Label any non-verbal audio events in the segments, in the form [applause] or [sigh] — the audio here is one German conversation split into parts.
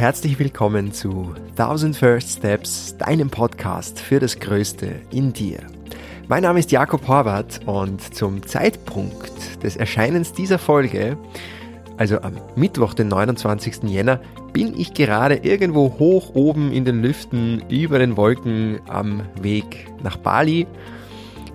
Herzlich willkommen zu 1000 First Steps, deinem Podcast für das Größte in dir. Mein Name ist Jakob Horvath und zum Zeitpunkt des Erscheinens dieser Folge, also am Mittwoch, den 29. Jänner, bin ich gerade irgendwo hoch oben in den Lüften über den Wolken am Weg nach Bali.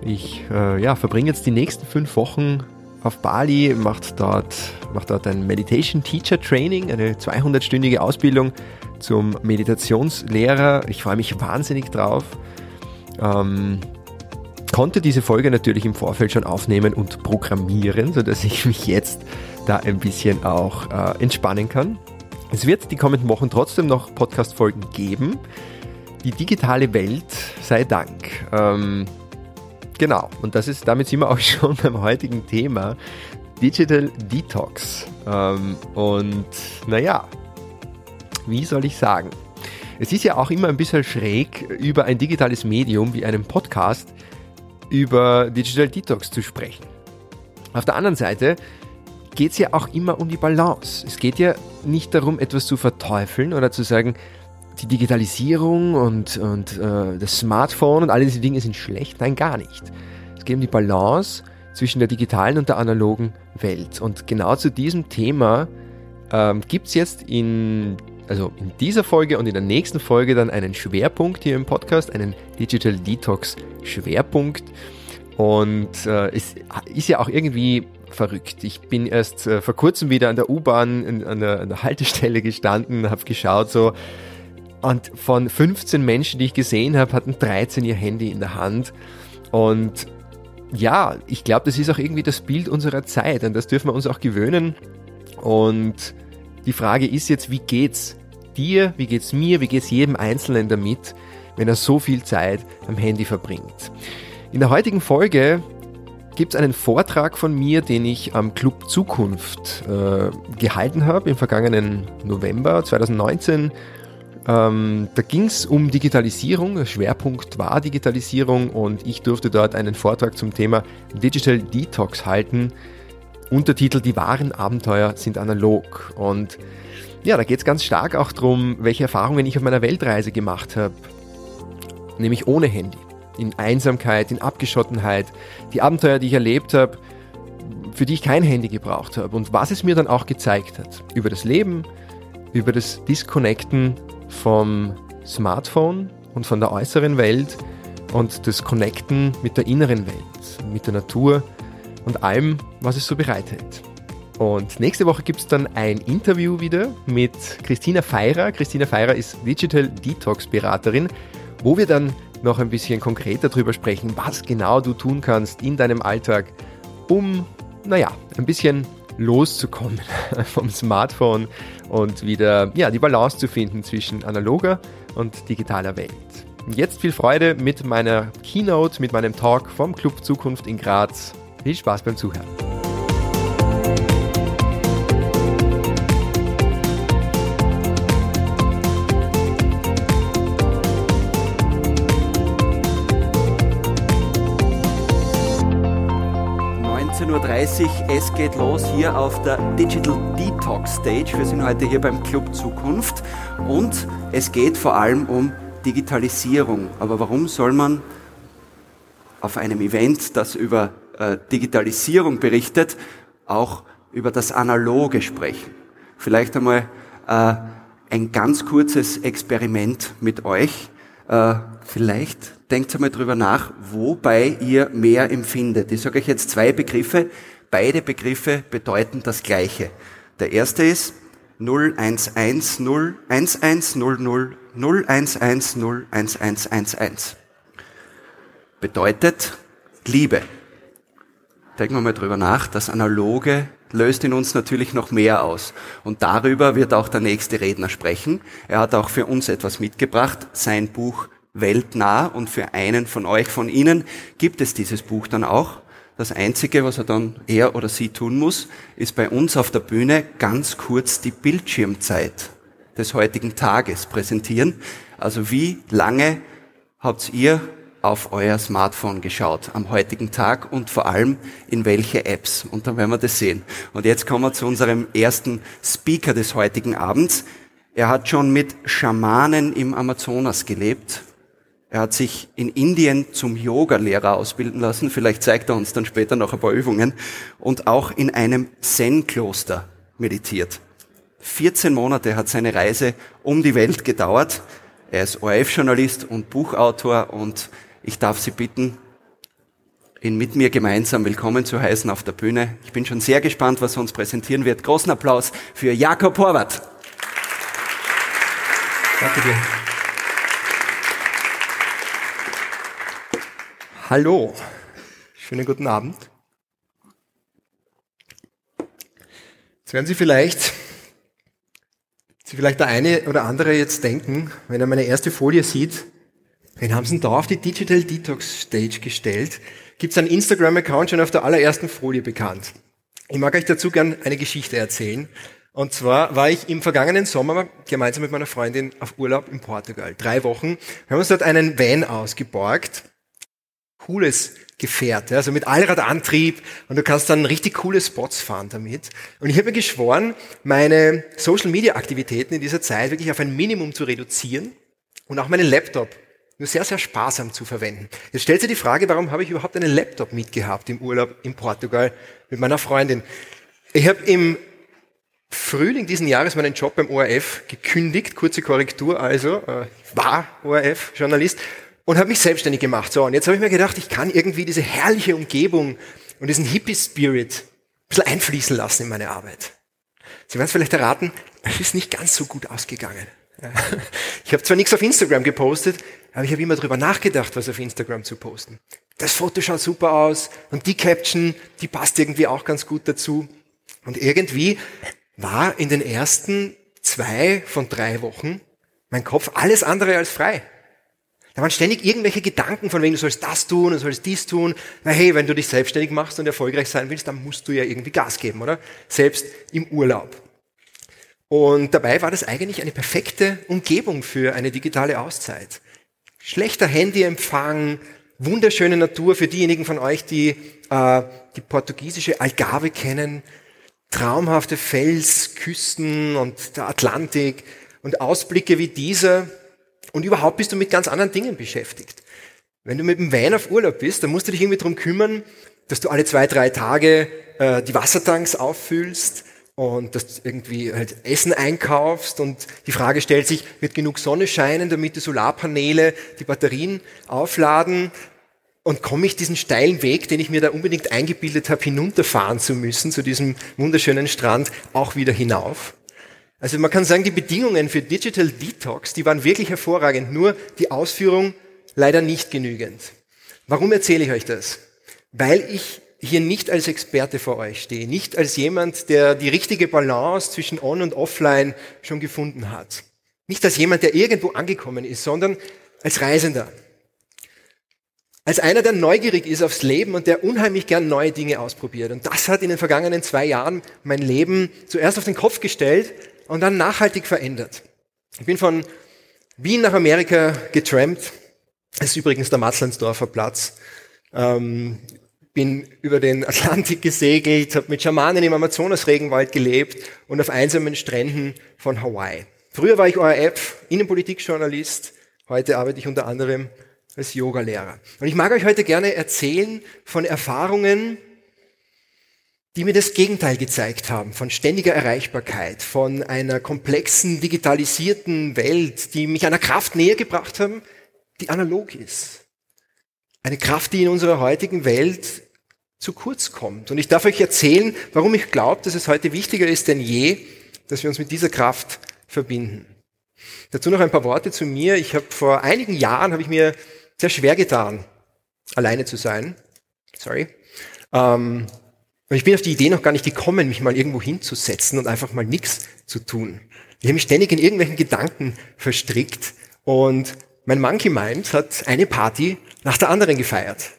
Ich äh, ja, verbringe jetzt die nächsten fünf Wochen auf Bali, macht dort, macht dort ein Meditation Teacher Training, eine 200-stündige Ausbildung zum Meditationslehrer. Ich freue mich wahnsinnig drauf. Ähm, konnte diese Folge natürlich im Vorfeld schon aufnehmen und programmieren, sodass ich mich jetzt da ein bisschen auch äh, entspannen kann. Es wird die kommenden Wochen trotzdem noch Podcast-Folgen geben. Die digitale Welt sei Dank. Ähm, Genau, und das ist, damit sind wir auch [laughs] schon beim heutigen Thema, Digital Detox. Ähm, und naja, wie soll ich sagen? Es ist ja auch immer ein bisschen schräg, über ein digitales Medium wie einen Podcast über Digital Detox zu sprechen. Auf der anderen Seite geht es ja auch immer um die Balance. Es geht ja nicht darum, etwas zu verteufeln oder zu sagen, die Digitalisierung und, und äh, das Smartphone und all diese Dinge sind schlecht. Nein, gar nicht. Es geht um die Balance zwischen der digitalen und der analogen Welt. Und genau zu diesem Thema ähm, gibt es jetzt in, also in dieser Folge und in der nächsten Folge dann einen Schwerpunkt hier im Podcast, einen Digital Detox Schwerpunkt. Und äh, es ist ja auch irgendwie verrückt. Ich bin erst äh, vor kurzem wieder an der U-Bahn an, an der Haltestelle gestanden, habe geschaut, so und von 15 Menschen, die ich gesehen habe, hatten 13 ihr Handy in der Hand. Und ja, ich glaube, das ist auch irgendwie das Bild unserer Zeit. An das dürfen wir uns auch gewöhnen. Und die Frage ist jetzt, wie geht's dir, wie geht's mir, wie geht's jedem Einzelnen damit, wenn er so viel Zeit am Handy verbringt? In der heutigen Folge gibt es einen Vortrag von mir, den ich am Club Zukunft äh, gehalten habe im vergangenen November 2019 ähm, da ging es um Digitalisierung, der Schwerpunkt war Digitalisierung und ich durfte dort einen Vortrag zum Thema Digital Detox halten. Untertitel Die wahren Abenteuer sind analog. Und ja, da geht es ganz stark auch darum, welche Erfahrungen ich auf meiner Weltreise gemacht habe. Nämlich ohne Handy. In Einsamkeit, in Abgeschottenheit. Die Abenteuer, die ich erlebt habe, für die ich kein Handy gebraucht habe. Und was es mir dann auch gezeigt hat. Über das Leben, über das Disconnecten vom Smartphone und von der äußeren Welt und das Connecten mit der inneren Welt, mit der Natur und allem, was es so bereithält. Und nächste Woche gibt es dann ein Interview wieder mit Christina Feirer. Christina Feirer ist Digital Detox Beraterin, wo wir dann noch ein bisschen konkreter darüber sprechen, was genau du tun kannst in deinem Alltag, um, naja, ein bisschen loszukommen [laughs] vom Smartphone und wieder ja, die Balance zu finden zwischen analoger und digitaler Welt. Jetzt viel Freude mit meiner Keynote, mit meinem Talk vom Club Zukunft in Graz. Viel Spaß beim Zuhören. 19.30 Uhr, es geht los hier auf der Digital Detox Stage. Wir sind heute hier beim Club Zukunft und es geht vor allem um Digitalisierung. Aber warum soll man auf einem Event, das über äh, Digitalisierung berichtet, auch über das Analoge sprechen? Vielleicht einmal äh, ein ganz kurzes Experiment mit euch. Äh, vielleicht denkt einmal drüber nach, wobei ihr mehr empfindet. Ich sage euch jetzt zwei Begriffe. Beide Begriffe bedeuten das Gleiche. Der erste ist 0110 1100 0110 1111. Bedeutet Liebe. Denken wir mal drüber nach. Das Analoge löst in uns natürlich noch mehr aus. Und darüber wird auch der nächste Redner sprechen. Er hat auch für uns etwas mitgebracht, sein Buch weltnah und für einen von euch, von Ihnen gibt es dieses Buch dann auch. Das Einzige, was er dann, er oder sie tun muss, ist bei uns auf der Bühne ganz kurz die Bildschirmzeit des heutigen Tages präsentieren. Also wie lange habt ihr auf euer Smartphone geschaut am heutigen Tag und vor allem in welche Apps. Und dann werden wir das sehen. Und jetzt kommen wir zu unserem ersten Speaker des heutigen Abends. Er hat schon mit Schamanen im Amazonas gelebt. Er hat sich in Indien zum Yoga-Lehrer ausbilden lassen. Vielleicht zeigt er uns dann später noch ein paar Übungen. Und auch in einem Zen-Kloster meditiert. 14 Monate hat seine Reise um die Welt gedauert. Er ist ORF-Journalist und Buchautor und ich darf Sie bitten, ihn mit mir gemeinsam willkommen zu heißen auf der Bühne. Ich bin schon sehr gespannt, was er uns präsentieren wird. Großen Applaus für Jakob Horvath. Danke dir. Hallo, schönen guten Abend. Jetzt werden Sie vielleicht, Sie vielleicht der eine oder andere jetzt denken, wenn er meine erste Folie sieht, Wen haben sie denn da auf die Digital Detox Stage gestellt? Gibt es einen Instagram-Account schon auf der allerersten Folie bekannt? Ich mag euch dazu gern eine Geschichte erzählen. Und zwar war ich im vergangenen Sommer gemeinsam mit meiner Freundin auf Urlaub in Portugal. Drei Wochen. Wir haben uns dort einen Van ausgeborgt. Cooles Gefährt, also mit Allradantrieb und du kannst dann richtig coole Spots fahren damit. Und ich habe mir geschworen, meine Social Media Aktivitäten in dieser Zeit wirklich auf ein Minimum zu reduzieren und auch meinen Laptop nur sehr, sehr sparsam zu verwenden. Jetzt stellt sich die Frage, warum habe ich überhaupt einen Laptop mitgehabt im Urlaub in Portugal mit meiner Freundin? Ich habe im Frühling diesen Jahres meinen Job beim ORF gekündigt, kurze Korrektur also, äh, war ORF-Journalist und habe mich selbstständig gemacht. So, und jetzt habe ich mir gedacht, ich kann irgendwie diese herrliche Umgebung und diesen Hippie-Spirit ein bisschen einfließen lassen in meine Arbeit. Sie werden es vielleicht erraten, es ist nicht ganz so gut ausgegangen. Ich habe zwar nichts auf Instagram gepostet, aber ich habe immer drüber nachgedacht, was auf Instagram zu posten. Das Foto schaut super aus und die Caption, die passt irgendwie auch ganz gut dazu. Und irgendwie war in den ersten zwei von drei Wochen mein Kopf alles andere als frei. Da waren ständig irgendwelche Gedanken von wegen, du sollst das tun, du sollst dies tun. Na hey, wenn du dich selbstständig machst und erfolgreich sein willst, dann musst du ja irgendwie Gas geben, oder? Selbst im Urlaub. Und dabei war das eigentlich eine perfekte Umgebung für eine digitale Auszeit. Schlechter Handyempfang, wunderschöne Natur für diejenigen von euch, die äh, die portugiesische Algarve kennen, traumhafte Felsküsten und der Atlantik und Ausblicke wie dieser. Und überhaupt bist du mit ganz anderen Dingen beschäftigt. Wenn du mit dem Wein auf Urlaub bist, dann musst du dich irgendwie darum kümmern, dass du alle zwei, drei Tage äh, die Wassertanks auffüllst, und dass du irgendwie halt Essen einkaufst und die Frage stellt sich, wird genug Sonne scheinen, damit die Solarpaneele die Batterien aufladen und komme ich diesen steilen Weg, den ich mir da unbedingt eingebildet habe, hinunterfahren zu müssen, zu diesem wunderschönen Strand, auch wieder hinauf? Also man kann sagen, die Bedingungen für Digital Detox, die waren wirklich hervorragend, nur die Ausführung leider nicht genügend. Warum erzähle ich euch das? Weil ich hier nicht als Experte vor euch stehe, nicht als jemand, der die richtige Balance zwischen On und Offline schon gefunden hat. Nicht als jemand, der irgendwo angekommen ist, sondern als Reisender. Als einer, der neugierig ist aufs Leben und der unheimlich gern neue Dinge ausprobiert. Und das hat in den vergangenen zwei Jahren mein Leben zuerst auf den Kopf gestellt und dann nachhaltig verändert. Ich bin von Wien nach Amerika getrampt. Das ist übrigens der Matzlandsdorfer Platz. Ähm, bin über den Atlantik gesegelt, habe mit Schamanen im Amazonas-Regenwald gelebt und auf einsamen Stränden von Hawaii. Früher war ich ORF, Innenpolitikjournalist, heute arbeite ich unter anderem als Yogalehrer. Und ich mag euch heute gerne erzählen von Erfahrungen, die mir das Gegenteil gezeigt haben, von ständiger Erreichbarkeit, von einer komplexen, digitalisierten Welt, die mich einer Kraft näher gebracht haben, die analog ist. Eine Kraft, die in unserer heutigen Welt zu kurz kommt. Und ich darf euch erzählen, warum ich glaube, dass es heute wichtiger ist denn je, dass wir uns mit dieser Kraft verbinden. Dazu noch ein paar Worte zu mir. Ich habe vor einigen Jahren habe ich mir sehr schwer getan, alleine zu sein. Sorry. Ähm, und ich bin auf die Idee noch gar nicht gekommen, mich mal irgendwo hinzusetzen und einfach mal nichts zu tun. Ich habe mich ständig in irgendwelchen Gedanken verstrickt und mein Monkey Mind hat eine Party nach der anderen gefeiert.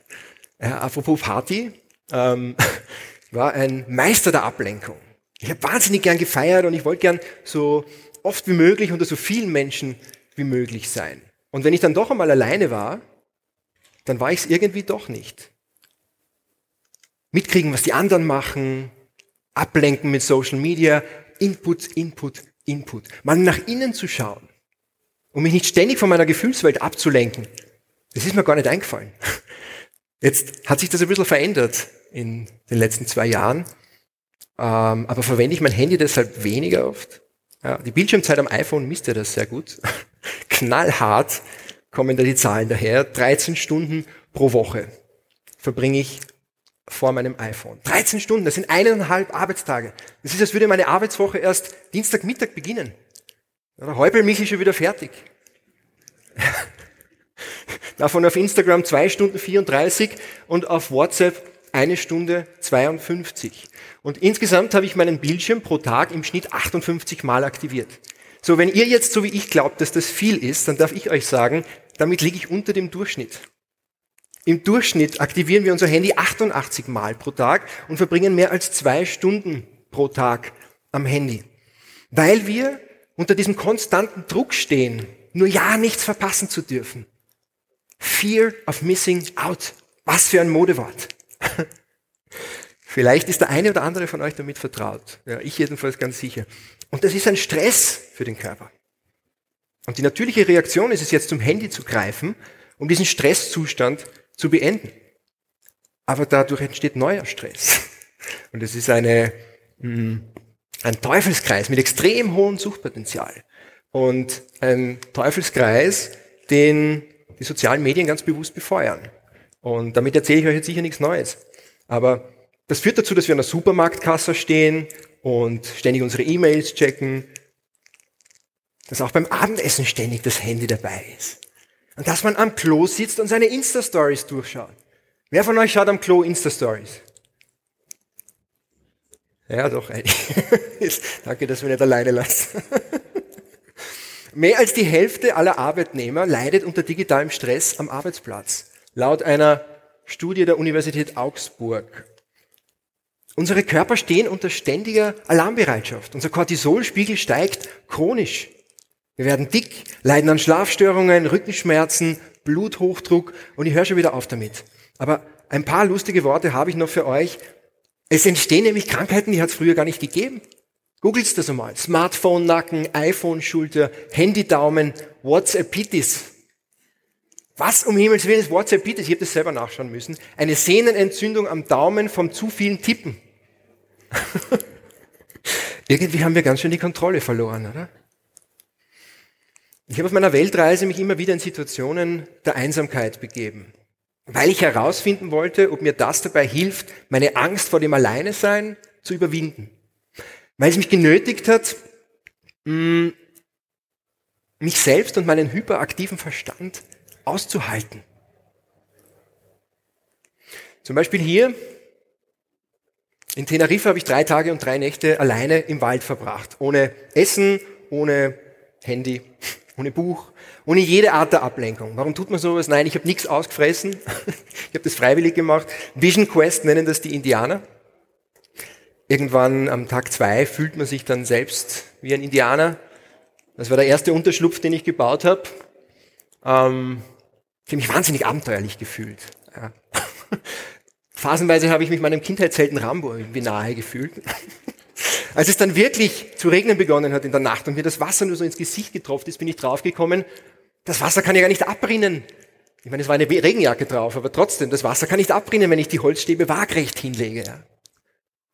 Ja, apropos Party, ähm, [laughs] war ein Meister der Ablenkung. Ich habe wahnsinnig gern gefeiert und ich wollte gern so oft wie möglich unter so vielen Menschen wie möglich sein. Und wenn ich dann doch einmal alleine war, dann war ich es irgendwie doch nicht. Mitkriegen, was die anderen machen, ablenken mit Social Media, Input, Input, Input. Mal nach innen zu schauen, um mich nicht ständig von meiner Gefühlswelt abzulenken. Das ist mir gar nicht eingefallen. [laughs] Jetzt hat sich das ein bisschen verändert in den letzten zwei Jahren. Ähm, aber verwende ich mein Handy deshalb weniger oft? Ja, die Bildschirmzeit am iPhone misst ja das sehr gut. [laughs] Knallhart kommen da die Zahlen daher. 13 Stunden pro Woche verbringe ich vor meinem iPhone. 13 Stunden, das sind eineinhalb Arbeitstage. Das ist, als würde meine Arbeitswoche erst Dienstagmittag beginnen. Der Häupl mich ist schon wieder fertig. [laughs] Davon auf Instagram zwei Stunden 34 und auf WhatsApp eine Stunde 52. Und insgesamt habe ich meinen Bildschirm pro Tag im Schnitt 58 Mal aktiviert. So, wenn ihr jetzt so wie ich glaubt, dass das viel ist, dann darf ich euch sagen, damit liege ich unter dem Durchschnitt. Im Durchschnitt aktivieren wir unser Handy 88 Mal pro Tag und verbringen mehr als zwei Stunden pro Tag am Handy. Weil wir unter diesem konstanten Druck stehen, nur ja nichts verpassen zu dürfen. Fear of missing out. Was für ein Modewort. [laughs] Vielleicht ist der eine oder andere von euch damit vertraut. Ja, ich jedenfalls ganz sicher. Und das ist ein Stress für den Körper. Und die natürliche Reaktion ist es jetzt zum Handy zu greifen, um diesen Stresszustand zu beenden. Aber dadurch entsteht neuer Stress. [laughs] Und es ist eine, mm, ein Teufelskreis mit extrem hohem Suchtpotenzial. Und ein Teufelskreis, den die sozialen Medien ganz bewusst befeuern. Und damit erzähle ich euch jetzt sicher nichts Neues. Aber das führt dazu, dass wir an der Supermarktkasse stehen und ständig unsere E-Mails checken, dass auch beim Abendessen ständig das Handy dabei ist. Und dass man am Klo sitzt und seine Insta-Stories durchschaut. Wer von euch schaut am Klo Insta-Stories? Ja, doch. [laughs] Danke, dass wir nicht alleine lassen. Mehr als die Hälfte aller Arbeitnehmer leidet unter digitalem Stress am Arbeitsplatz. Laut einer Studie der Universität Augsburg. Unsere Körper stehen unter ständiger Alarmbereitschaft. Unser Cortisolspiegel steigt chronisch. Wir werden dick, leiden an Schlafstörungen, Rückenschmerzen, Bluthochdruck und ich höre schon wieder auf damit. Aber ein paar lustige Worte habe ich noch für euch. Es entstehen nämlich Krankheiten, die hat es früher gar nicht gegeben. Googelt's das einmal. Smartphone-Nacken, iPhone-Schulter, Handy-Daumen, WhatsAppitis. Was um Himmels Willen ist WhatsAppitis? Ich habe das selber nachschauen müssen. Eine Sehnenentzündung am Daumen vom zu vielen Tippen. [laughs] Irgendwie haben wir ganz schön die Kontrolle verloren, oder? Ich habe auf meiner Weltreise mich immer wieder in Situationen der Einsamkeit begeben, weil ich herausfinden wollte, ob mir das dabei hilft, meine Angst vor dem Alleinesein zu überwinden. Weil es mich genötigt hat, mm, mich selbst und meinen hyperaktiven Verstand auszuhalten. Zum Beispiel hier in Teneriffa habe ich drei Tage und drei Nächte alleine im Wald verbracht, ohne Essen, ohne Handy, ohne Buch, ohne jede Art der Ablenkung. Warum tut man sowas? Nein, ich habe nichts ausgefressen. [laughs] ich habe das freiwillig gemacht. Vision Quest nennen das die Indianer. Irgendwann am Tag zwei fühlt man sich dann selbst wie ein Indianer. Das war der erste Unterschlupf, den ich gebaut habe. Ähm, ich habe mich wahnsinnig abenteuerlich gefühlt. Ja. [laughs] Phasenweise habe ich mich meinem Kindheitshelden Rambo irgendwie nahe gefühlt. Als es dann wirklich zu regnen begonnen hat in der Nacht und mir das Wasser nur so ins Gesicht getroffen ist, bin ich draufgekommen, das Wasser kann ja gar nicht abrinnen. Ich meine, es war eine Regenjacke drauf, aber trotzdem, das Wasser kann nicht abrinnen, wenn ich die Holzstäbe waagrecht hinlege.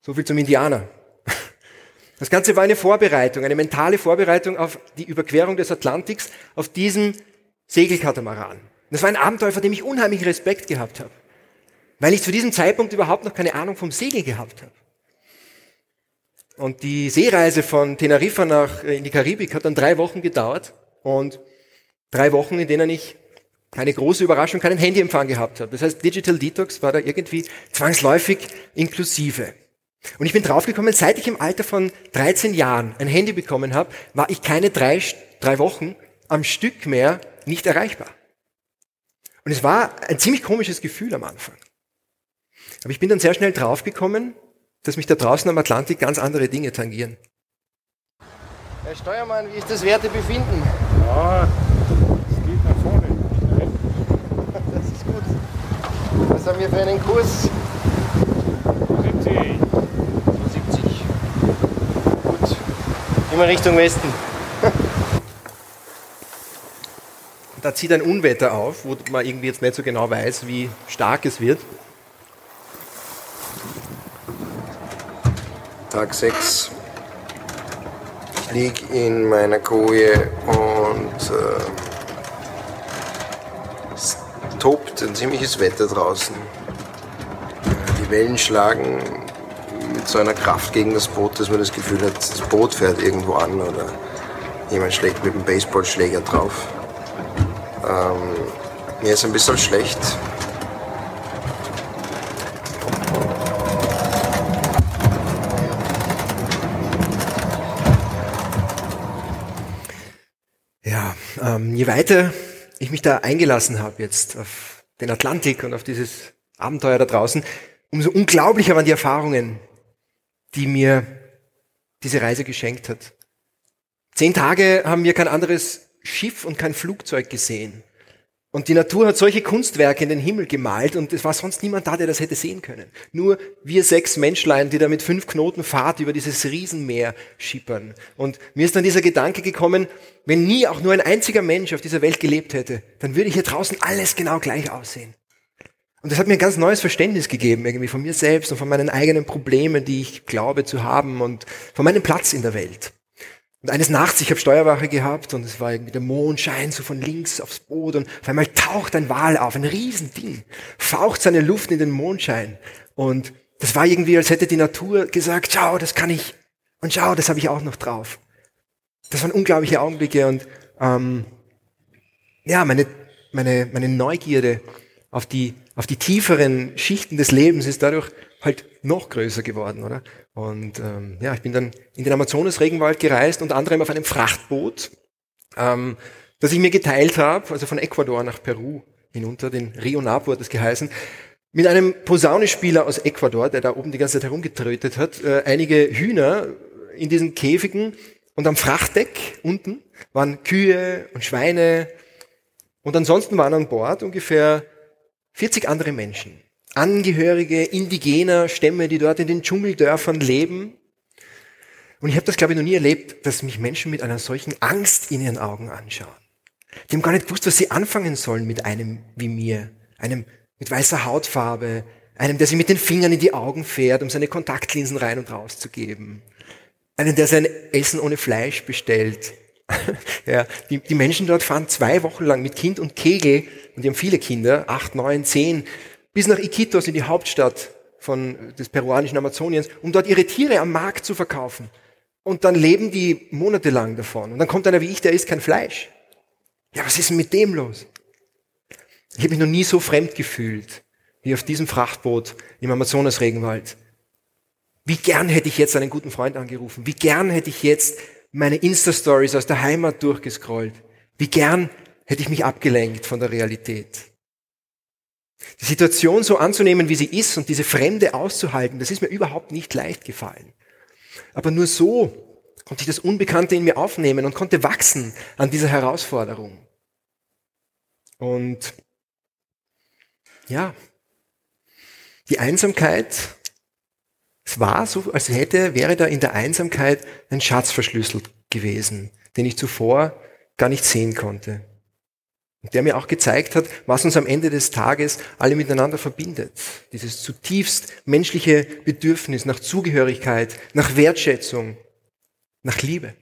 So viel zum Indianer. Das Ganze war eine Vorbereitung, eine mentale Vorbereitung auf die Überquerung des Atlantiks auf diesem Segelkatamaran. Das war ein Abenteuer, vor dem ich unheimlich Respekt gehabt habe, weil ich zu diesem Zeitpunkt überhaupt noch keine Ahnung vom Segel gehabt habe. Und die Seereise von Teneriffa nach, äh, in die Karibik hat dann drei Wochen gedauert und drei Wochen, in denen ich keine große Überraschung, keinen Handyempfang gehabt habe. Das heißt, Digital Detox war da irgendwie zwangsläufig inklusive. Und ich bin draufgekommen, seit ich im Alter von 13 Jahren ein Handy bekommen habe, war ich keine drei, drei Wochen am Stück mehr nicht erreichbar. Und es war ein ziemlich komisches Gefühl am Anfang. Aber ich bin dann sehr schnell draufgekommen, dass mich da draußen am Atlantik ganz andere Dinge tangieren. Herr Steuermann, wie ist das Wertebefinden? Ja, es geht nach vorne. Das ist gut. Was haben wir für einen Kurs? 70. 70. Gut. Immer Richtung Westen. Da zieht ein Unwetter auf, wo man irgendwie jetzt nicht so genau weiß, wie stark es wird. Tag 6. Lieg in meiner Koje und äh, es tobt ein ziemliches Wetter draußen. Die Wellen schlagen mit so einer Kraft gegen das Boot, dass man das Gefühl hat, das Boot fährt irgendwo an oder jemand schlägt mit dem Baseballschläger drauf. Ähm, mir ist ein bisschen schlecht. Ja, ähm, je weiter ich mich da eingelassen habe jetzt auf den Atlantik und auf dieses Abenteuer da draußen, umso unglaublicher waren die Erfahrungen, die mir diese Reise geschenkt hat. Zehn Tage haben wir kein anderes Schiff und kein Flugzeug gesehen. Und die Natur hat solche Kunstwerke in den Himmel gemalt und es war sonst niemand da, der das hätte sehen können. Nur wir sechs Menschlein, die da mit fünf Knoten Fahrt über dieses Riesenmeer schippern. Und mir ist dann dieser Gedanke gekommen, wenn nie auch nur ein einziger Mensch auf dieser Welt gelebt hätte, dann würde hier draußen alles genau gleich aussehen. Und das hat mir ein ganz neues Verständnis gegeben, irgendwie von mir selbst und von meinen eigenen Problemen, die ich glaube zu haben und von meinem Platz in der Welt. Und eines Nachts, ich habe Steuerwache gehabt und es war irgendwie der Mondschein so von links aufs Boot und auf einmal taucht ein Wal auf, ein Riesending, faucht seine Luft in den Mondschein und das war irgendwie, als hätte die Natur gesagt, schau, das kann ich und schau, das habe ich auch noch drauf. Das waren unglaubliche Augenblicke und ähm, ja, meine, meine, meine Neugierde auf die, auf die tieferen Schichten des Lebens ist dadurch halt noch größer geworden, oder? Und ähm, ja, ich bin dann in den Amazonas-Regenwald gereist, unter anderem auf einem Frachtboot, ähm, das ich mir geteilt habe, also von Ecuador nach Peru hinunter, den Rio Napo hat es geheißen, mit einem Posaunespieler aus Ecuador, der da oben die ganze Zeit herumgetrötet hat, äh, einige Hühner in diesen Käfigen und am Frachtdeck unten waren Kühe und Schweine und ansonsten waren an Bord ungefähr 40 andere Menschen. Angehörige indigener Stämme, die dort in den Dschungeldörfern leben. Und ich habe das, glaube ich, noch nie erlebt, dass mich Menschen mit einer solchen Angst in ihren Augen anschauen. Die haben gar nicht gewusst, was sie anfangen sollen mit einem wie mir, einem mit weißer Hautfarbe, einem, der sich mit den Fingern in die Augen fährt, um seine Kontaktlinsen rein und raus zu geben, einem, der sein Essen ohne Fleisch bestellt. [laughs] ja, die, die Menschen dort fahren zwei Wochen lang mit Kind und Kegel, und die haben viele Kinder, acht, neun, zehn, bis nach Iquitos in die Hauptstadt von, des peruanischen Amazoniens, um dort ihre Tiere am Markt zu verkaufen. Und dann leben die monatelang davon. Und dann kommt einer wie ich, der isst kein Fleisch. Ja, was ist denn mit dem los? Ich habe mich noch nie so fremd gefühlt wie auf diesem Frachtboot im Amazonas-Regenwald. Wie gern hätte ich jetzt einen guten Freund angerufen? Wie gern hätte ich jetzt meine Insta-Stories aus der Heimat durchgescrollt? Wie gern hätte ich mich abgelenkt von der Realität? Die Situation so anzunehmen, wie sie ist und diese Fremde auszuhalten, das ist mir überhaupt nicht leicht gefallen. Aber nur so konnte ich das Unbekannte in mir aufnehmen und konnte wachsen an dieser Herausforderung. Und ja, die Einsamkeit, es war so, als hätte, wäre da in der Einsamkeit ein Schatz verschlüsselt gewesen, den ich zuvor gar nicht sehen konnte. Und der mir auch gezeigt hat, was uns am Ende des Tages alle miteinander verbindet. Dieses zutiefst menschliche Bedürfnis nach Zugehörigkeit, nach Wertschätzung, nach Liebe.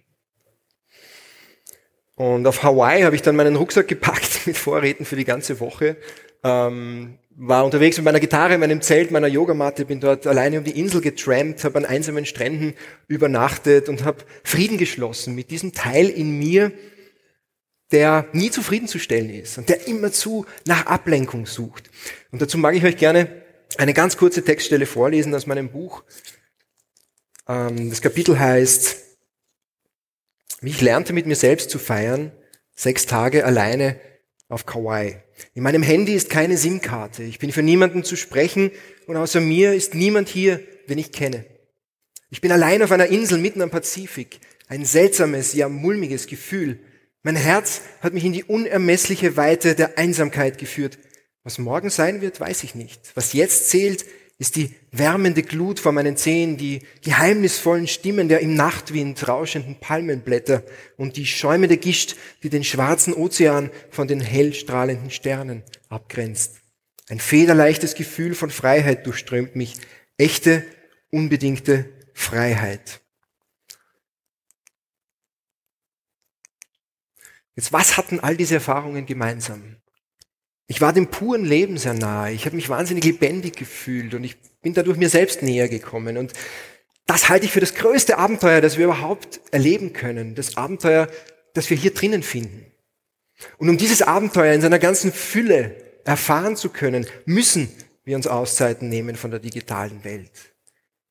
Und auf Hawaii habe ich dann meinen Rucksack gepackt [laughs] mit Vorräten für die ganze Woche. Ähm, war unterwegs mit meiner Gitarre, meinem Zelt, meiner Yogamatte, bin dort alleine um die Insel getrampt, habe an einsamen Stränden übernachtet und habe Frieden geschlossen mit diesem Teil in mir, der nie zufriedenzustellen ist und der immerzu nach Ablenkung sucht. Und dazu mag ich euch gerne eine ganz kurze Textstelle vorlesen aus meinem Buch. Ähm, das Kapitel heißt, wie ich lernte mit mir selbst zu feiern, sechs Tage alleine auf Kauai. In meinem Handy ist keine SIM-Karte. Ich bin für niemanden zu sprechen und außer mir ist niemand hier, den ich kenne. Ich bin allein auf einer Insel mitten am Pazifik. Ein seltsames, ja mulmiges Gefühl. Mein Herz hat mich in die unermessliche Weite der Einsamkeit geführt. Was morgen sein wird, weiß ich nicht. Was jetzt zählt, ist die wärmende Glut vor meinen Zehen, die geheimnisvollen Stimmen der im Nachtwind rauschenden Palmenblätter und die schäumende Gischt, die den schwarzen Ozean von den hell strahlenden Sternen abgrenzt. Ein federleichtes Gefühl von Freiheit durchströmt mich. Echte, unbedingte Freiheit. Jetzt, was hatten all diese Erfahrungen gemeinsam? Ich war dem puren Leben sehr nahe. Ich habe mich wahnsinnig lebendig gefühlt und ich bin dadurch mir selbst näher gekommen. Und das halte ich für das größte Abenteuer, das wir überhaupt erleben können. Das Abenteuer, das wir hier drinnen finden. Und um dieses Abenteuer in seiner ganzen Fülle erfahren zu können, müssen wir uns Auszeiten nehmen von der digitalen Welt.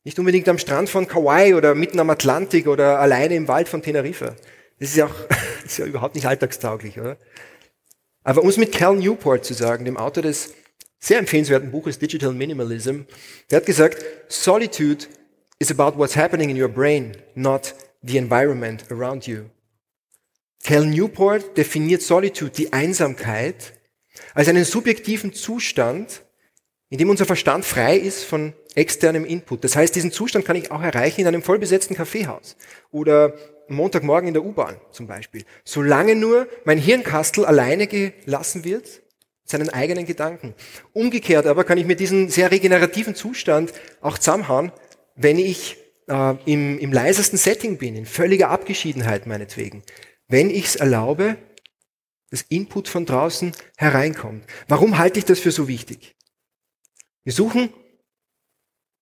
Nicht unbedingt am Strand von Kauai oder mitten am Atlantik oder alleine im Wald von Teneriffa. Das ist ja auch [laughs] das ist ja überhaupt nicht alltagstauglich, oder? Aber um es mit Cal Newport zu sagen, dem Autor des sehr empfehlenswerten Buches Digital Minimalism, der hat gesagt, Solitude is about what's happening in your brain, not the environment around you. Cal Newport definiert Solitude, die Einsamkeit, als einen subjektiven Zustand, in dem unser Verstand frei ist von externem Input. Das heißt, diesen Zustand kann ich auch erreichen in einem vollbesetzten Kaffeehaus oder Montagmorgen in der U-Bahn zum Beispiel. Solange nur mein Hirnkastel alleine gelassen wird, seinen eigenen Gedanken. Umgekehrt aber kann ich mir diesen sehr regenerativen Zustand auch zusammenhauen, wenn ich äh, im, im leisesten Setting bin, in völliger Abgeschiedenheit meinetwegen. Wenn ich es erlaube, dass Input von draußen hereinkommt. Warum halte ich das für so wichtig? Wir suchen,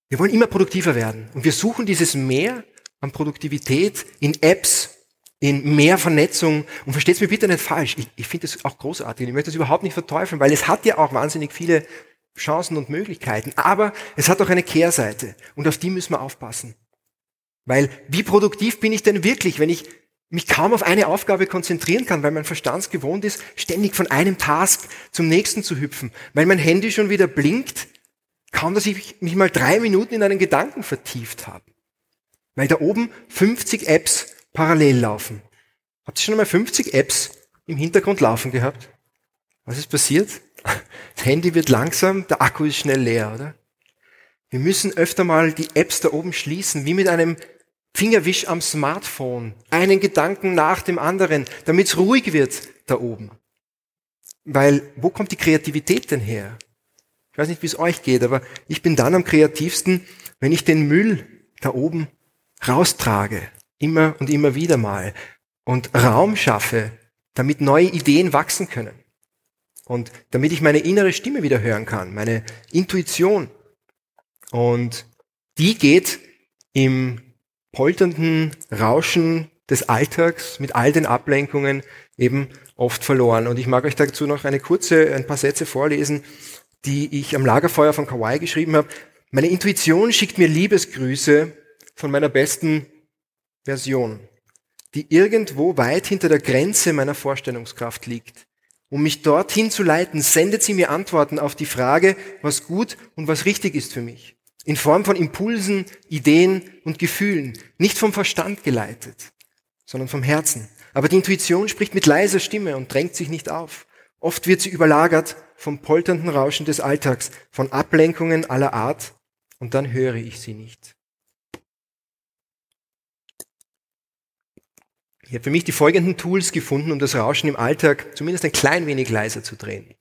wir wollen immer produktiver werden und wir suchen dieses Mehr an Produktivität in Apps, in mehr Vernetzung. Und versteht's mir bitte nicht falsch. Ich, ich finde das auch großartig. Ich möchte das überhaupt nicht verteufeln, weil es hat ja auch wahnsinnig viele Chancen und Möglichkeiten. Aber es hat auch eine Kehrseite. Und auf die müssen wir aufpassen. Weil wie produktiv bin ich denn wirklich, wenn ich mich kaum auf eine Aufgabe konzentrieren kann, weil mein Verstand gewohnt ist, ständig von einem Task zum nächsten zu hüpfen, weil mein Handy schon wieder blinkt, kaum dass ich mich mal drei Minuten in einen Gedanken vertieft habe. Weil da oben 50 Apps parallel laufen. Habt ihr schon einmal 50 Apps im Hintergrund laufen gehabt? Was ist passiert? Das Handy wird langsam, der Akku ist schnell leer, oder? Wir müssen öfter mal die Apps da oben schließen, wie mit einem Fingerwisch am Smartphone. Einen Gedanken nach dem anderen, damit es ruhig wird da oben. Weil, wo kommt die Kreativität denn her? Ich weiß nicht, wie es euch geht, aber ich bin dann am kreativsten, wenn ich den Müll da oben raustrage, immer und immer wieder mal und Raum schaffe, damit neue Ideen wachsen können und damit ich meine innere Stimme wieder hören kann, meine Intuition. Und die geht im polternden Rauschen des Alltags mit all den Ablenkungen eben oft verloren. Und ich mag euch dazu noch eine kurze, ein paar Sätze vorlesen, die ich am Lagerfeuer von Kauai geschrieben habe. Meine Intuition schickt mir Liebesgrüße von meiner besten Version, die irgendwo weit hinter der Grenze meiner Vorstellungskraft liegt. Um mich dorthin zu leiten, sendet sie mir Antworten auf die Frage, was gut und was richtig ist für mich. In Form von Impulsen, Ideen und Gefühlen, nicht vom Verstand geleitet, sondern vom Herzen. Aber die Intuition spricht mit leiser Stimme und drängt sich nicht auf. Oft wird sie überlagert vom polternden Rauschen des Alltags, von Ablenkungen aller Art, und dann höre ich sie nicht. Ich habe für mich die folgenden Tools gefunden, um das Rauschen im Alltag zumindest ein klein wenig leiser zu drehen.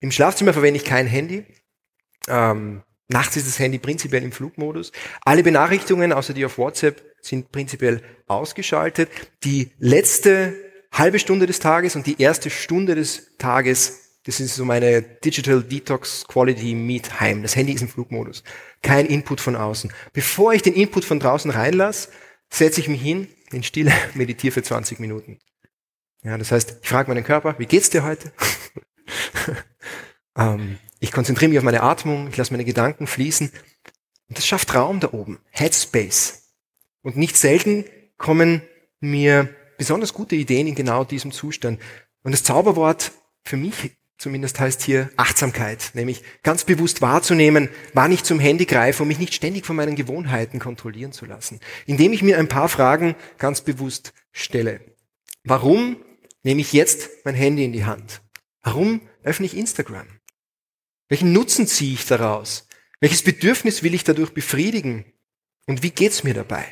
Im Schlafzimmer verwende ich kein Handy. Ähm, nachts ist das Handy prinzipiell im Flugmodus. Alle Benachrichtigungen, außer die auf WhatsApp, sind prinzipiell ausgeschaltet. Die letzte halbe Stunde des Tages und die erste Stunde des Tages, das ist so meine Digital Detox Quality Meet Heim. Das Handy ist im Flugmodus. Kein Input von außen. Bevor ich den Input von draußen reinlasse, setze ich mich hin, in Stille, [laughs] meditiere für 20 Minuten. Ja, das heißt, ich frage meinen Körper, wie geht's dir heute? [laughs] ähm, ich konzentriere mich auf meine Atmung, ich lasse meine Gedanken fließen. Und das schafft Raum da oben, Headspace. Und nicht selten kommen mir besonders gute Ideen in genau diesem Zustand. Und das Zauberwort für mich zumindest heißt hier Achtsamkeit, nämlich ganz bewusst wahrzunehmen, wann ich zum Handy greife, um mich nicht ständig von meinen Gewohnheiten kontrollieren zu lassen, indem ich mir ein paar Fragen ganz bewusst stelle. Warum nehme ich jetzt mein Handy in die Hand? Warum öffne ich Instagram? Welchen Nutzen ziehe ich daraus? Welches Bedürfnis will ich dadurch befriedigen? Und wie geht's mir dabei?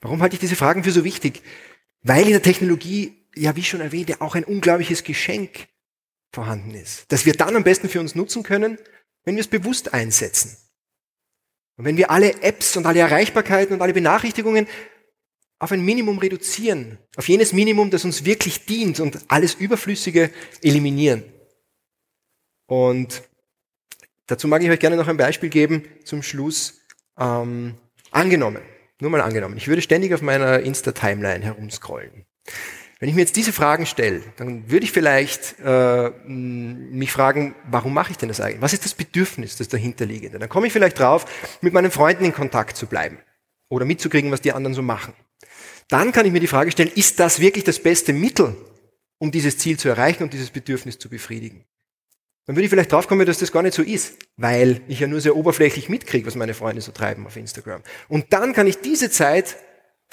Warum halte ich diese Fragen für so wichtig? Weil in der Technologie, ja wie schon erwähnt, ja auch ein unglaubliches Geschenk vorhanden ist, das wir dann am besten für uns nutzen können, wenn wir es bewusst einsetzen. Und wenn wir alle Apps und alle Erreichbarkeiten und alle Benachrichtigungen auf ein Minimum reduzieren, auf jenes Minimum, das uns wirklich dient und alles Überflüssige eliminieren. Und dazu mag ich euch gerne noch ein Beispiel geben zum Schluss. Ähm, angenommen, nur mal angenommen, ich würde ständig auf meiner Insta-Timeline herumscrollen. Wenn ich mir jetzt diese Fragen stelle, dann würde ich vielleicht äh, mich fragen, warum mache ich denn das eigentlich? Was ist das Bedürfnis, das dahinterliegende? Dann komme ich vielleicht drauf, mit meinen Freunden in Kontakt zu bleiben oder mitzukriegen, was die anderen so machen. Dann kann ich mir die Frage stellen, ist das wirklich das beste Mittel, um dieses Ziel zu erreichen und dieses Bedürfnis zu befriedigen? Dann würde ich vielleicht draufkommen, dass das gar nicht so ist, weil ich ja nur sehr oberflächlich mitkriege, was meine Freunde so treiben auf Instagram. Und dann kann ich diese Zeit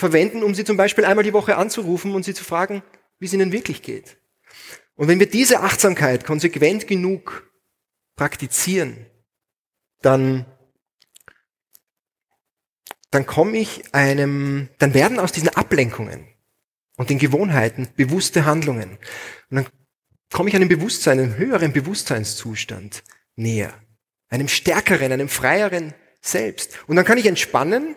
verwenden, um sie zum Beispiel einmal die Woche anzurufen und sie zu fragen, wie es ihnen wirklich geht. Und wenn wir diese Achtsamkeit konsequent genug praktizieren, dann, dann komme ich einem, dann werden aus diesen Ablenkungen und den Gewohnheiten bewusste Handlungen. Und dann komme ich einem Bewusstsein, einem höheren Bewusstseinszustand näher. Einem stärkeren, einem freieren Selbst. Und dann kann ich entspannen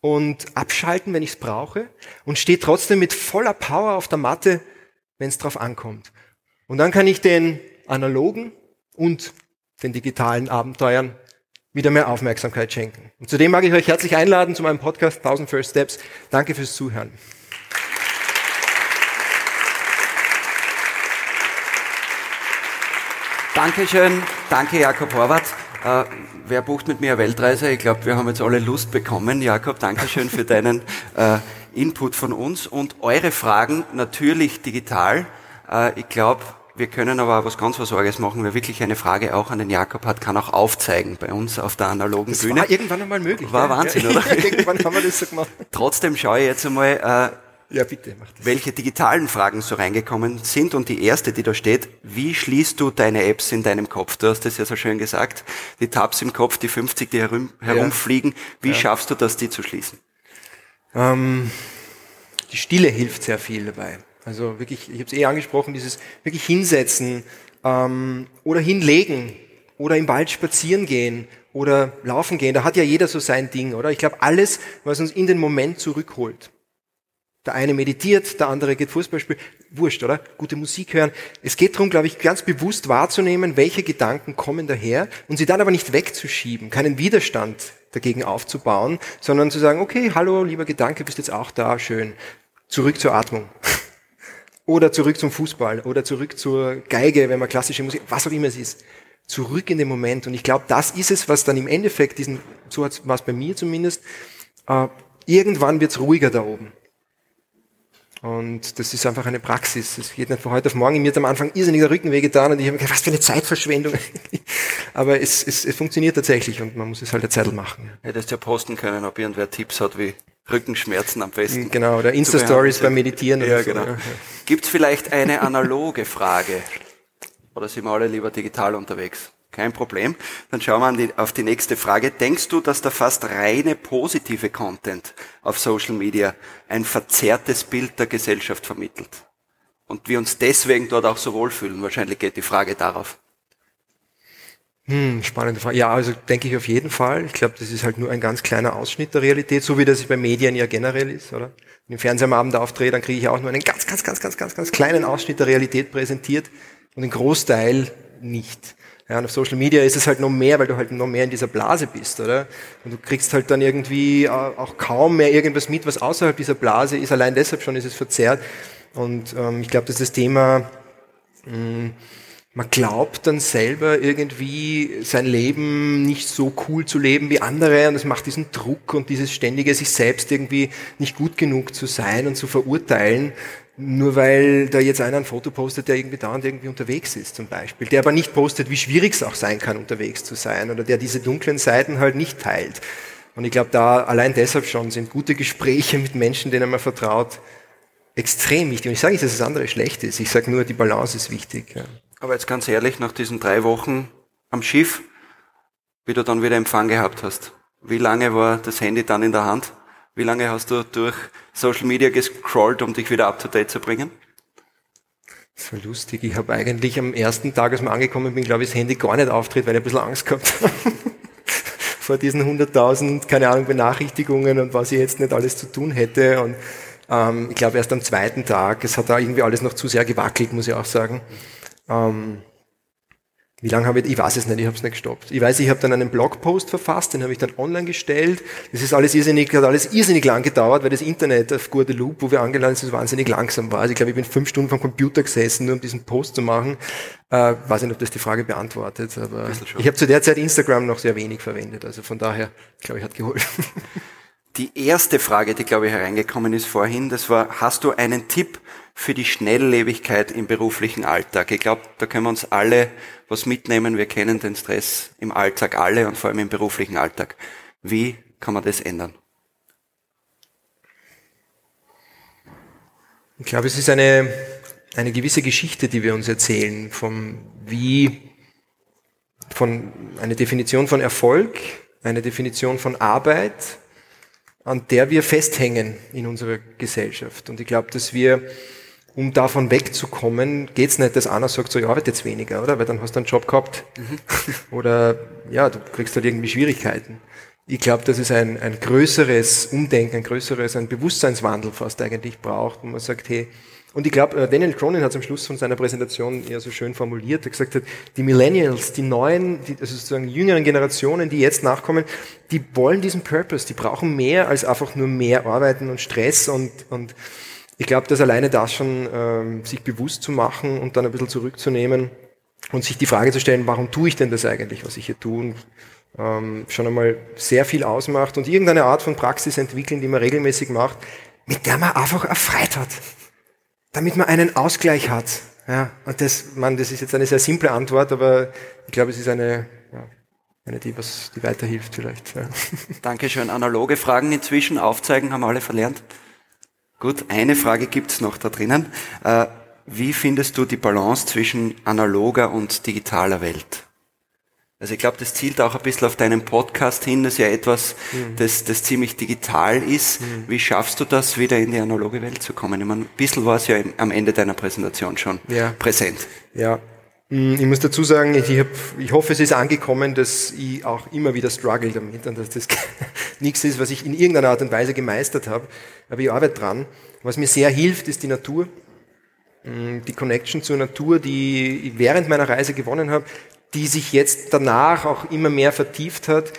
und abschalten, wenn ich es brauche und stehe trotzdem mit voller Power auf der Matte, wenn es drauf ankommt. Und dann kann ich den analogen und den digitalen Abenteuern wieder mehr Aufmerksamkeit schenken. Und zudem mag ich euch herzlich einladen zu meinem Podcast 1000 First Steps. Danke fürs Zuhören. Dankeschön, danke Jakob Horvath. Äh, wer bucht mit mir eine Weltreise? Ich glaube, wir haben jetzt alle Lust bekommen. Jakob, Dankeschön für deinen äh, Input von uns und eure Fragen natürlich digital. Äh, ich glaube, wir können aber auch was ganz was Sorges machen. Wer wirklich eine Frage auch an den Jakob hat, kann auch aufzeigen bei uns auf der analogen das Bühne. War irgendwann einmal möglich. War Wahnsinn, oder? [laughs] irgendwann haben wir das so gemacht. Trotzdem schaue ich jetzt einmal, äh, ja, bitte, mach das. welche digitalen Fragen so reingekommen sind. Und die erste, die da steht, wie schließt du deine Apps in deinem Kopf? Du hast das ja so schön gesagt. Die Tabs im Kopf, die 50, die herum, herumfliegen. Wie Ja. schaffst du das, die zu schließen? Ähm, die Stille hilft sehr viel dabei. Also wirklich, ich habe es eh angesprochen, dieses wirklich hinsetzen ähm, oder hinlegen oder im Wald spazieren gehen oder laufen gehen. Da hat ja jeder so sein Ding, oder? Ich glaube, alles, was uns in den Moment zurückholt. Der eine meditiert, der andere geht Fußball spielen. Wurscht, oder? Gute Musik hören. Es geht darum, glaube ich, ganz bewusst wahrzunehmen, welche Gedanken kommen daher und sie dann aber nicht wegzuschieben, keinen Widerstand dagegen aufzubauen, sondern zu sagen, okay, hallo, lieber Gedanke, bist jetzt auch da, schön. Zurück zur Atmung. [laughs] Oder zurück zum Fußball oder zurück zur Geige, wenn man klassische Musik, was auch immer es ist. Zurück in den Moment. Und ich glaube, das ist es, was dann im Endeffekt diesen, so war es bei mir zumindest, äh, irgendwann wird's ruhiger da oben. Und das ist einfach eine Praxis. Es geht nicht von heute auf morgen. Mir hat am Anfang irrsinnig der Rücken wehgetan und ich habe mir gedacht, was für eine Zeitverschwendung. [laughs] Aber es, es, es funktioniert tatsächlich und man muss es halt der Zettel machen. Hättest ja posten können, ob irgendwer Tipps hat, wie Rückenschmerzen am besten. Genau, oder Insta-Stories beim Meditieren. Ja, so. genau. Gibt es vielleicht eine analoge Frage? Oder sind wir alle lieber digital unterwegs? Kein Problem. Dann schauen wir auf die nächste Frage. Denkst du, dass der fast reine positive Content auf Social Media ein verzerrtes Bild der Gesellschaft vermittelt? Und wir uns deswegen dort auch so wohlfühlen? Wahrscheinlich geht die Frage darauf. Hm, spannende Frage. Ja, also denke ich auf jeden Fall. Ich glaube, das ist halt nur ein ganz kleiner Ausschnitt der Realität, so wie das bei Medien ja generell ist, oder? Wenn ich im Fernsehen am Abend aufdrehe, dann kriege ich auch nur einen ganz, ganz, ganz, ganz, ganz, ganz kleinen Ausschnitt der Realität präsentiert und den Großteil nicht. Ja, und auf Social Media ist es halt noch mehr, weil du halt noch mehr in dieser Blase bist, oder? Und du kriegst halt dann irgendwie äh, auch kaum mehr irgendwas mit, was außerhalb dieser Blase ist. Allein deshalb schon ist es verzerrt. Und ähm, ich glaube, dass das Thema mh, man glaubt dann selber irgendwie sein Leben nicht so cool zu leben wie andere und es macht diesen Druck und dieses ständige sich selbst irgendwie nicht gut genug zu sein und zu verurteilen, nur weil da jetzt einer ein Foto postet, der irgendwie da und irgendwie unterwegs ist zum Beispiel, der aber nicht postet, wie schwierig es auch sein kann, unterwegs zu sein oder der diese dunklen Seiten halt nicht teilt. Und ich glaube, da allein deshalb schon sind gute Gespräche mit Menschen, denen man vertraut, extrem wichtig. Und ich sage nicht, dass das andere schlecht ist. Ich sage nur, die Balance ist wichtig. Ja. Aber jetzt ganz ehrlich, nach diesen drei Wochen am Schiff, wie du dann wieder Empfang gehabt hast, wie lange war das Handy dann in der Hand? Wie lange hast du durch Social Media gescrollt, um dich wieder up to date zu bringen? Das war lustig. Ich habe eigentlich am ersten Tag, als wir angekommen bin, glaube ich, das Handy gar nicht auftritt, weil ich ein bisschen Angst gehabt [laughs] habe. Vor diesen 100.000, keine Ahnung, Benachrichtigungen und was ich jetzt nicht alles zu tun hätte. Und ähm, ich glaube, erst am zweiten Tag, es hat da irgendwie alles noch zu sehr gewackelt, muss ich auch sagen. Ähm, wie lange habe ich, ich weiß es nicht, ich habe es nicht gestoppt. Ich weiß, ich habe dann einen Blogpost verfasst, den habe ich dann online gestellt. Das ist alles irrsinnig, hat alles irrsinnig lang gedauert, weil das Internet auf Guadeloupe, wo wir angelandet sind, wahnsinnig langsam war. Also ich glaube, ich bin fünf Stunden vom Computer gesessen, nur um diesen Post zu machen. Äh, weiß nicht, ob das die Frage beantwortet, aber ich habe zu der Zeit Instagram noch sehr wenig verwendet. Also von daher, glaube ich, hat geholfen. Die erste Frage, die, glaube ich, hereingekommen ist vorhin, das war, hast du einen Tipp für die Schnelllebigkeit im beruflichen Alltag? Ich glaube, da können wir uns alle was mitnehmen. Wir kennen den Stress im Alltag alle und vor allem im beruflichen Alltag. Wie kann man das ändern? Ich glaube, es ist eine, eine gewisse Geschichte, die wir uns erzählen, vom wie, von eine Definition von Erfolg, eine Definition von Arbeit, an der wir festhängen in unserer Gesellschaft. Und ich glaube, dass wir, um davon wegzukommen, geht's nicht, dass einer sagt, so, ich arbeite jetzt weniger, oder? Weil dann hast du einen Job gehabt. Mhm. [laughs] oder, ja, du kriegst halt irgendwie Schwierigkeiten. Ich glaube, dass es ein, ein größeres Umdenken, ein größeres, ein Bewusstseinswandel fast eigentlich braucht, wo man sagt, hey, und ich glaube, äh, Daniel Cronin hat am Schluss von seiner Präsentation eher so schön formuliert, er gesagt hat, die Millennials, die neuen, die, also sozusagen jüngeren Generationen, die jetzt nachkommen, die wollen diesen Purpose, die brauchen mehr als einfach nur mehr Arbeiten und Stress und, und ich glaube, dass alleine das schon, ähm, sich bewusst zu machen und dann ein bisschen zurückzunehmen und sich die Frage zu stellen, warum tue ich denn das eigentlich, was ich hier tue, ähm, schon einmal sehr viel ausmacht und irgendeine Art von Praxis entwickeln, die man regelmäßig macht, mit der man einfach erfreut hat damit man einen Ausgleich hat. Ja, und das, man, das ist jetzt eine sehr simple Antwort, aber ich glaube, es ist eine, ja, eine, die was, die weiterhilft vielleicht. Ja. Dankeschön. Analoge Fragen inzwischen aufzeigen, haben alle verlernt. Gut, eine Frage gibt's noch da drinnen. Äh, wie findest du die Balance zwischen analoger und digitaler Welt? Also ich glaube, das zielt auch ein bisschen auf deinen Podcast hin, das ist ja etwas, mhm. das, das ziemlich digital ist. Mhm. Wie schaffst du das, wieder in die analoge Welt zu kommen? Ich meine, ein bisschen war es ja am Ende deiner Präsentation schon ja. präsent. Ja, ich muss dazu sagen, ich, hab, ich hoffe, es ist angekommen, dass ich auch immer wieder struggle damit und dass das [laughs] nichts ist, was ich in irgendeiner Art und Weise gemeistert habe. Aber ich arbeite dran. Was mir sehr hilft, ist die Natur. Mm, die Connection zur Natur, die ich während meiner Reise gewonnen habe, die sich jetzt danach auch immer mehr vertieft hat,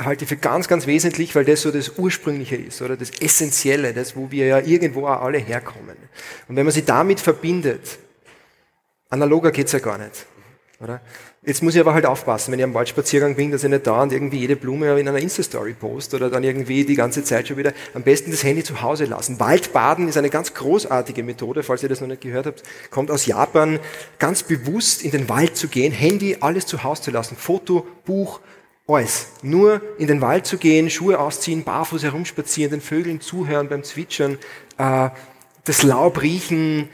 halte ich für ganz, ganz wesentlich, weil das so das Ursprüngliche ist oder das Essentielle, das, wo wir ja irgendwo auch alle herkommen. Und wenn man sie damit verbindet, analoger geht's ja gar nicht. Oder? Jetzt muss ich aber halt aufpassen, wenn ich am Waldspaziergang bin, dass ich nicht dauernd irgendwie jede Blume in einer Insta-Story post oder dann irgendwie die ganze Zeit schon wieder am besten das Handy zu Hause lassen. Waldbaden ist eine ganz großartige Methode, falls ihr das noch nicht gehört habt, kommt aus Japan, ganz bewusst in den Wald zu gehen, Handy, alles zu Hause zu lassen, Foto, Buch, alles. Nur in den Wald zu gehen, Schuhe ausziehen, barfuß herumspazieren, den Vögeln zuhören beim Zwitschern, äh, das Laub riechen,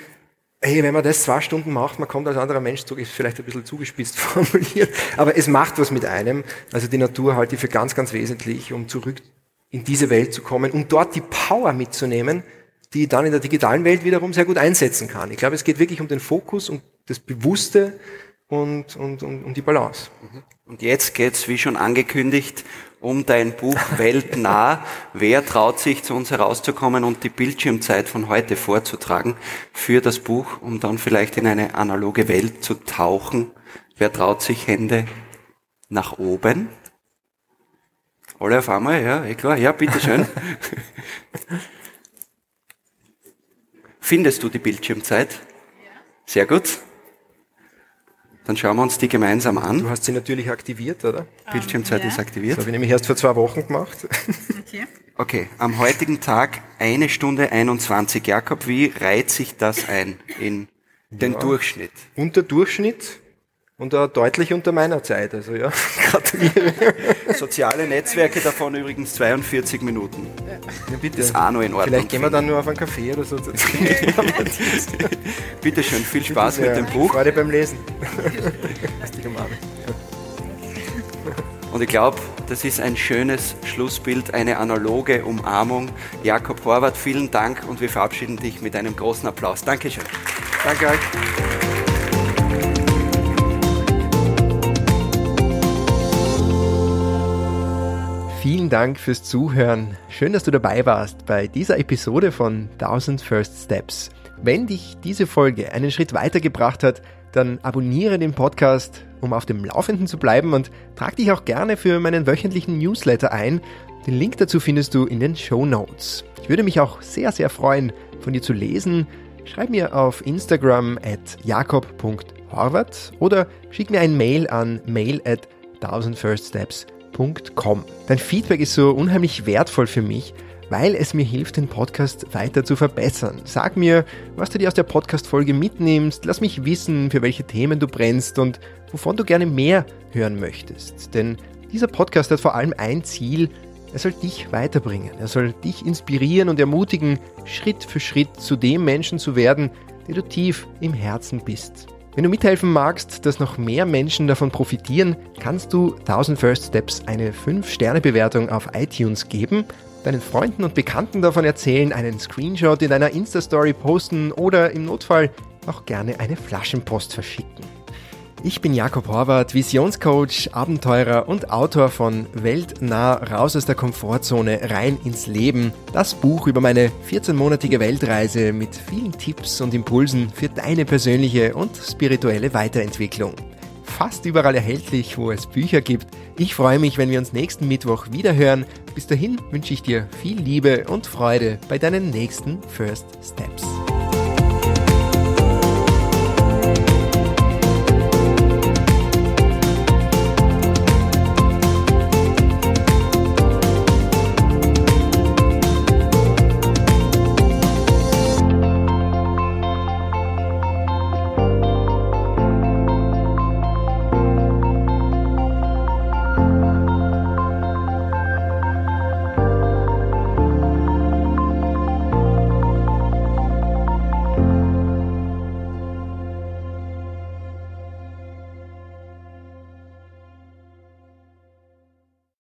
hey, wenn man das zwei Stunden macht, man kommt als anderer Mensch zurück, ist vielleicht ein bisschen zugespitzt [laughs] formuliert, aber es macht was mit einem. Also die Natur halte ich für ganz, ganz wesentlich, um zurück in diese Welt zu kommen und dort die Power mitzunehmen, die ich dann in der digitalen Welt wiederum sehr gut einsetzen kann. Ich glaube, es geht wirklich um den Fokus, um das Bewusste und, und, und um die Balance. Und jetzt geht's, wie schon angekündigt, um dein Buch Weltnah. Wer traut sich zu uns herauszukommen und die Bildschirmzeit von heute vorzutragen für das Buch, um dann vielleicht in eine analoge Welt zu tauchen? Wer traut sich Hände nach oben? Alle auf einmal, ja, eh klar. Ja, bitteschön. [laughs] Findest du die Bildschirmzeit? Sehr gut. Dann schauen wir uns die gemeinsam an. Du hast sie natürlich aktiviert, oder? Bildschirmzeit um, ja. ist aktiviert. Das habe ich nämlich erst vor zwei Wochen gemacht. Okay. Okay, am heutigen Tag eine Stunde 21. Jakob, wie reiht sich das ein in den ja, Durchschnitt? Unter Durchschnitt und auch deutlich unter meiner Zeit. Also ja, [laughs] gratuliere. Soziale Netzwerke davon übrigens 42 Minuten. Ja, bitte. Das ist auch noch in Ordnung. Vielleicht gehen wir dann nur auf einen Café oder so. [laughs] Bitte schön, viel Spaß mit dem Buch. Freude beim Lesen. Und ich glaube, das ist ein schönes Schlussbild, eine analoge Umarmung. Jakob Horvath, vielen Dank und wir verabschieden dich mit einem großen Applaus. Dankeschön. Danke euch. Vielen Dank fürs Zuhören. Schön, dass du dabei warst bei dieser Episode von 1000 First Steps. Wenn dich diese Folge einen Schritt weitergebracht hat, dann abonniere den Podcast, um auf dem Laufenden zu bleiben und trag dich auch gerne für meinen wöchentlichen Newsletter ein. Den Link dazu findest du in den Show Notes. Ich würde mich auch sehr, sehr freuen, von dir zu lesen. Schreib mir auf Instagram at jakob.horvath oder schick mir ein Mail an mail at 1000firststeps.com podcast.com. Dein Feedback ist so unheimlich wertvoll für mich, weil es mir hilft, den Podcast weiter zu verbessern. Sag mir, was du dir aus der Podcast-Folge mitnimmst, lass mich wissen, für welche Themen du brennst und wovon du gerne mehr hören möchtest. Denn dieser Podcast hat vor allem ein Ziel, er soll dich weiterbringen, er soll dich inspirieren und ermutigen, Schritt für Schritt zu dem Menschen zu werden, der du tief im Herzen bist. Wenn du mithelfen magst, dass noch mehr Menschen davon profitieren, kannst du 1000 First Steps eine 5-Sterne-Bewertung auf iTunes geben, deinen Freunden und Bekannten davon erzählen, einen Screenshot in deiner Insta-Story posten oder im Notfall auch gerne eine Flaschenpost verschicken. Ich bin Jakob Horvath, Visionscoach, Abenteurer und Autor von Weltnah raus aus der Komfortzone rein ins Leben. Das Buch über meine 14-monatige Weltreise mit vielen Tipps und Impulsen für deine persönliche und spirituelle Weiterentwicklung. Fast überall erhältlich, wo es Bücher gibt. Ich freue mich, wenn wir uns nächsten Mittwoch wieder hören. Bis dahin wünsche ich dir viel Liebe und Freude bei deinen nächsten First Steps.